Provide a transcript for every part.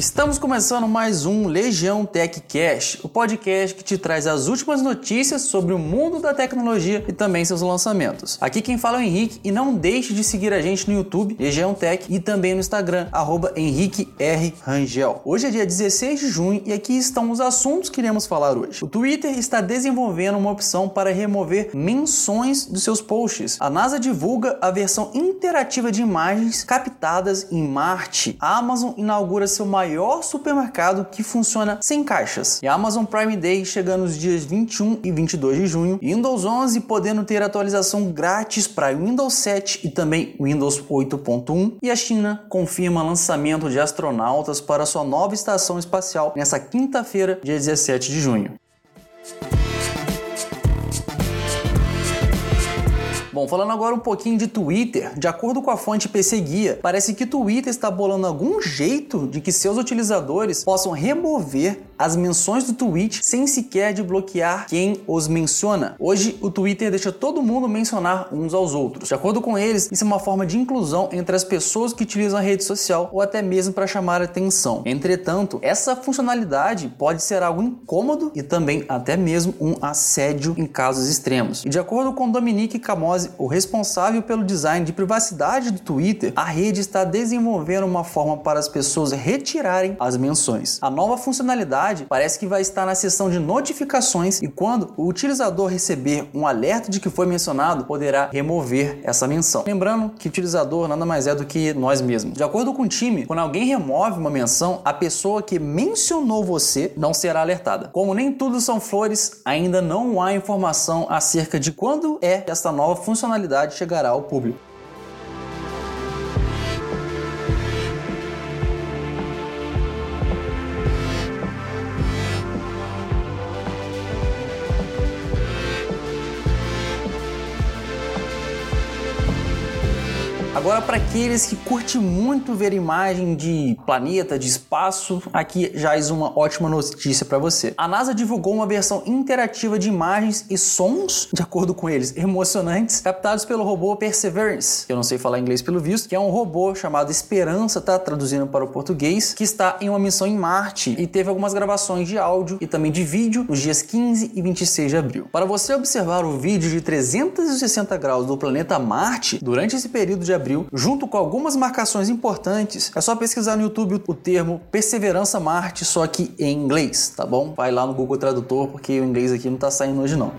Estamos começando mais um Legião Tech Cash, o podcast que te traz as últimas notícias sobre o mundo da tecnologia e também seus lançamentos. Aqui quem fala é o Henrique e não deixe de seguir a gente no YouTube, Legião Tech, e também no Instagram, arroba Henrique R. Rangel. Hoje é dia 16 de junho e aqui estão os assuntos que iremos falar hoje. O Twitter está desenvolvendo uma opção para remover menções dos seus posts. A NASA divulga a versão interativa de imagens captadas em Marte. A Amazon inaugura seu maior supermercado que funciona sem caixas. E a Amazon Prime Day chega nos dias 21 e 22 de junho. Windows 11 podendo ter atualização grátis para Windows 7 e também Windows 8.1. E a China confirma lançamento de astronautas para sua nova estação espacial nessa quinta-feira, dia 17 de junho. Bom, falando agora um pouquinho de Twitter, de acordo com a fonte PC Guia, parece que Twitter está bolando algum jeito de que seus utilizadores possam remover as menções do tweet sem sequer de bloquear quem os menciona. Hoje, o Twitter deixa todo mundo mencionar uns aos outros. De acordo com eles, isso é uma forma de inclusão entre as pessoas que utilizam a rede social ou até mesmo para chamar atenção. Entretanto, essa funcionalidade pode ser algo incômodo e também até mesmo um assédio em casos extremos. E de acordo com Dominique Camose, o responsável pelo design de privacidade do Twitter, a rede está desenvolvendo uma forma para as pessoas retirarem as menções. A nova funcionalidade parece que vai estar na seção de notificações e quando o utilizador receber um alerta de que foi mencionado, poderá remover essa menção. Lembrando que o utilizador nada mais é do que nós mesmos. De acordo com o time, quando alguém remove uma menção, a pessoa que mencionou você não será alertada. Como nem tudo são flores, ainda não há informação acerca de quando é esta nova funcionalidade chegará ao público. Agora, para aqueles que curtem muito ver imagem de planeta, de espaço, aqui já é uma ótima notícia para você. A NASA divulgou uma versão interativa de imagens e sons, de acordo com eles, emocionantes, captados pelo robô Perseverance, que eu não sei falar inglês pelo visto, que é um robô chamado Esperança, tá traduzindo para o português, que está em uma missão em Marte e teve algumas gravações de áudio e também de vídeo nos dias 15 e 26 de abril. Para você observar o vídeo de 360 graus do planeta Marte durante esse período de abril, junto com algumas marcações importantes, é só pesquisar no YouTube o termo Perseverança Marte, só que em inglês, tá bom? Vai lá no Google Tradutor, porque o inglês aqui não tá saindo hoje não.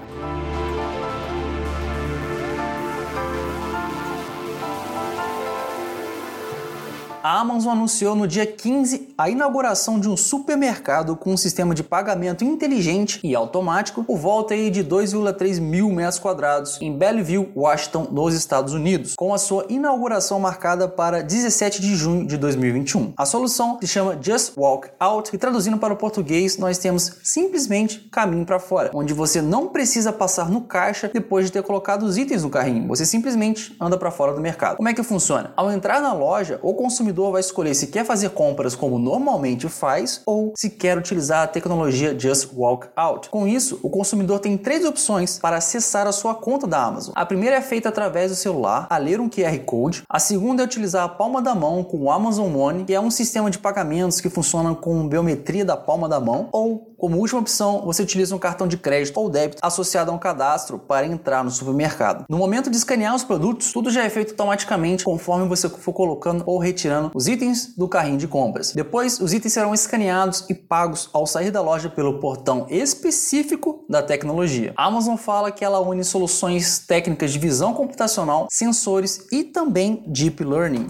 A Amazon anunciou no dia 15 a inauguração de um supermercado com um sistema de pagamento inteligente e automático por volta de 2,3 mil metros quadrados em Bellevue, Washington, nos Estados Unidos, com a sua inauguração marcada para 17 de junho de 2021. A solução se chama Just Walk Out e traduzindo para o português nós temos simplesmente caminho para fora, onde você não precisa passar no caixa depois de ter colocado os itens no carrinho, você simplesmente anda para fora do mercado. Como é que funciona? Ao entrar na loja, o consumidor consumidor vai escolher se quer fazer compras como normalmente faz ou se quer utilizar a tecnologia Just Walk Out. Com isso, o consumidor tem três opções para acessar a sua conta da Amazon. A primeira é feita através do celular, a ler um QR Code. A segunda é utilizar a palma da mão com o Amazon Money, que é um sistema de pagamentos que funciona com biometria da palma da mão. Ou, como última opção, você utiliza um cartão de crédito ou débito associado a um cadastro para entrar no supermercado. No momento de escanear os produtos, tudo já é feito automaticamente conforme você for colocando ou retirando os itens do carrinho de compras. Depois, os itens serão escaneados e pagos ao sair da loja pelo portão específico da tecnologia. A Amazon fala que ela une soluções técnicas de visão computacional, sensores e também deep learning.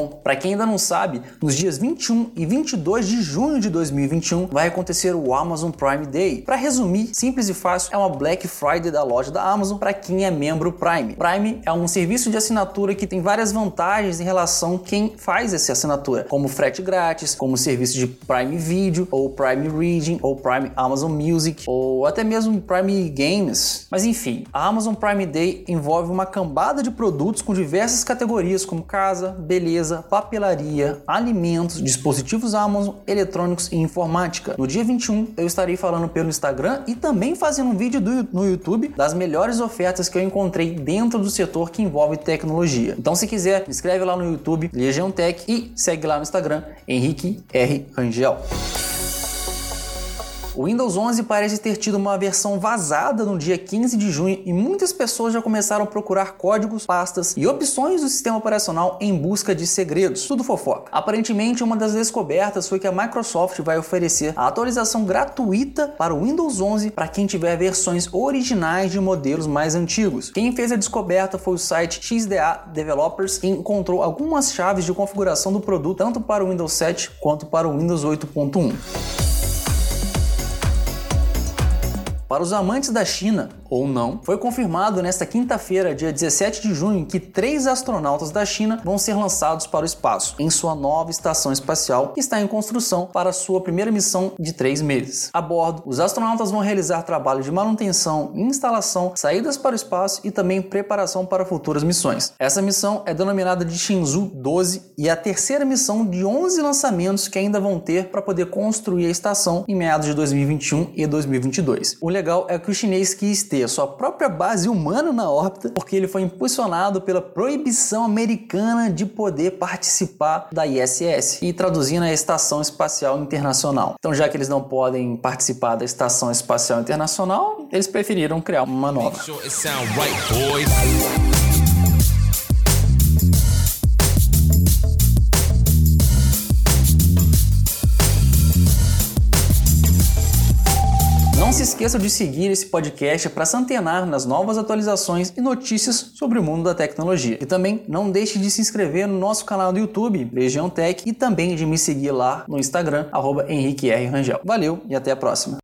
Bom, para quem ainda não sabe, nos dias 21 e 22 de junho de 2021 vai acontecer o Amazon Prime Day. Para resumir, simples e fácil, é uma Black Friday da loja da Amazon para quem é membro Prime. Prime é um serviço de assinatura que tem várias vantagens em relação a quem faz essa assinatura, como frete grátis, como serviço de Prime Video, ou Prime Reading, ou Prime Amazon Music, ou até mesmo Prime Games. Mas enfim, a Amazon Prime Day envolve uma cambada de produtos com diversas categorias como casa, beleza, papelaria, alimentos, dispositivos Amazon, eletrônicos e informática. No dia 21, eu estarei falando pelo Instagram e também fazendo um vídeo do, no YouTube das melhores ofertas que eu encontrei dentro do setor que envolve tecnologia. Então, se quiser, inscreve lá no YouTube, Legião Tech, e segue lá no Instagram, Henrique R. Rangel. O Windows 11 parece ter tido uma versão vazada no dia 15 de junho e muitas pessoas já começaram a procurar códigos, pastas e opções do sistema operacional em busca de segredos. Tudo fofoca. Aparentemente, uma das descobertas foi que a Microsoft vai oferecer a atualização gratuita para o Windows 11 para quem tiver versões originais de modelos mais antigos. Quem fez a descoberta foi o site XDA Developers e encontrou algumas chaves de configuração do produto tanto para o Windows 7 quanto para o Windows 8.1. Para os amantes da China, ou não, foi confirmado nesta quinta-feira, dia 17 de junho, que três astronautas da China vão ser lançados para o espaço em sua nova estação espacial que está em construção para sua primeira missão de três meses. A bordo, os astronautas vão realizar trabalho de manutenção, instalação, saídas para o espaço e também preparação para futuras missões. Essa missão é denominada de Shenzhou 12 e é a terceira missão de 11 lançamentos que ainda vão ter para poder construir a estação em meados de 2021 e 2022. O legal é que o chinês quis ter sua própria base humana na órbita, porque ele foi impulsionado pela proibição americana de poder participar da ISS e traduzindo a Estação Espacial Internacional. Então, já que eles não podem participar da Estação Espacial Internacional, eles preferiram criar uma nova. Não se esqueça de seguir esse podcast para se antenar nas novas atualizações e notícias sobre o mundo da tecnologia. E também não deixe de se inscrever no nosso canal do YouTube, Legião Tech, e também de me seguir lá no Instagram, arroba Henrique R. Rangel. Valeu e até a próxima.